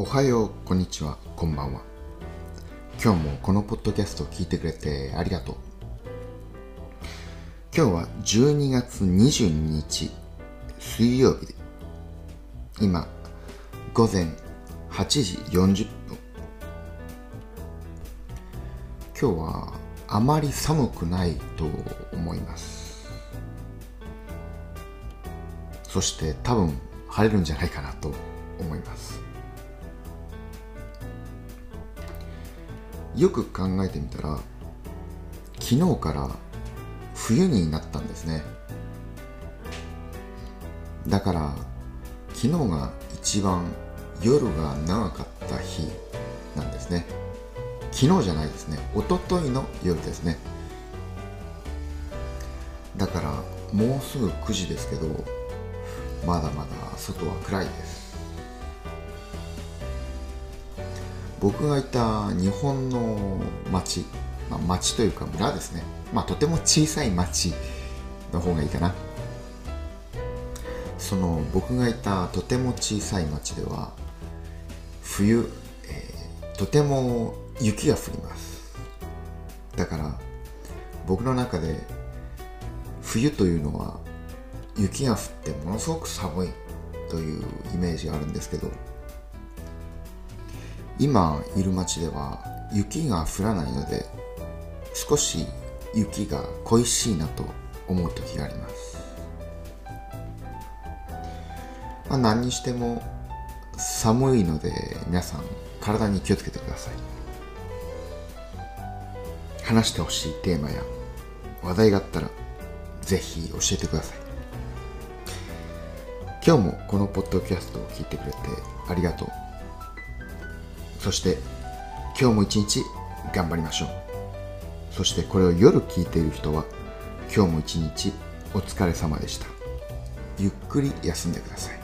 おはよう、こんにちは、こんばんは。今日もこのポッドキャストを聞いてくれてありがとう。今日は12月22日、水曜日で、今、午前8時40分。今日はあまり寒くないと思います。そして多分晴れるんじゃないかなと思います。よく考えてみたら昨日から冬になったんですね。だから昨日が一番夜が長かった日なんですね。昨日じゃないですね。一昨日の夜ですね。だからもうすぐ9時ですけどまだまだ外は暗いです。僕がいた日本の町、まあ、町というか村ですね、まあ、とても小さい町の方がいいかな。その僕がいたとても小さい町では冬、えーとても雪が降ります。だから僕の中で冬というのは雪が降ってものすごく寒いというイメージがあるんですけど今いる町では雪が降らないので少し雪が恋しいなと思う時があります、まあ、何にしても寒いので皆さん体に気をつけてください。話してほしいテーマや話題があったらぜひ教えてください。今日もこのポッドキャストを聞いてくれてありがとう。そして今日も一日頑張りましょう。そしてこれを夜聞いている人は今日も一日お疲れ様でした。ゆっくり休んでください。